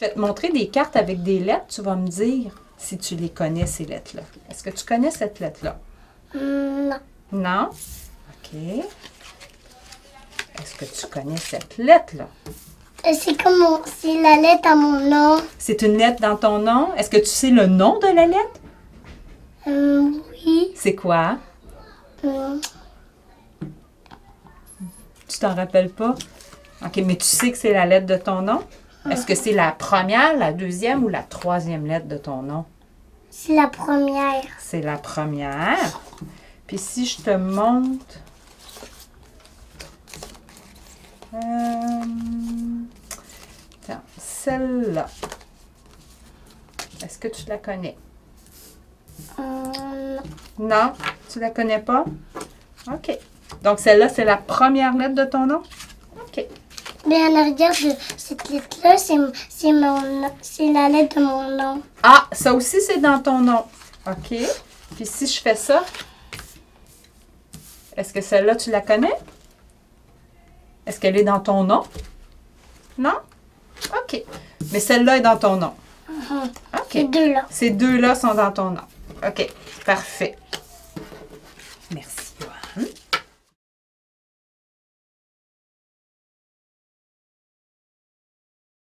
Je vais te montrer des cartes avec des lettres. Tu vas me dire si tu les connais, ces lettres-là. Est-ce que tu connais cette lettre-là? Non. Non? OK. Est-ce que tu connais cette lettre-là? Euh, C'est comme c'est la lettre à mon nom. C'est une lettre dans ton nom? Est-ce que tu sais le nom de la lettre? Euh, oui. C'est quoi? Euh, Tu t'en rappelles pas? OK, mais tu sais que c'est la lettre de ton nom? Est-ce que c'est la première, la deuxième ou la troisième lettre de ton nom? c'est la première. C'est la première. Puis si je te montre. Euh, celle-là. Est-ce que tu la connais? Euh, non. Non, tu la connais pas? OK. Donc celle-là, c'est la première lettre de ton nom? Mais en arrière de cette lettre-là, c'est la lettre de mon nom. Ah, ça aussi, c'est dans ton nom. OK. Puis si je fais ça, est-ce que celle-là, tu la connais? Est-ce qu'elle est dans ton nom? Non? OK. Mais celle-là est dans ton nom. Ces OK. deux-là. Ces deux-là sont dans ton nom. OK. Parfait.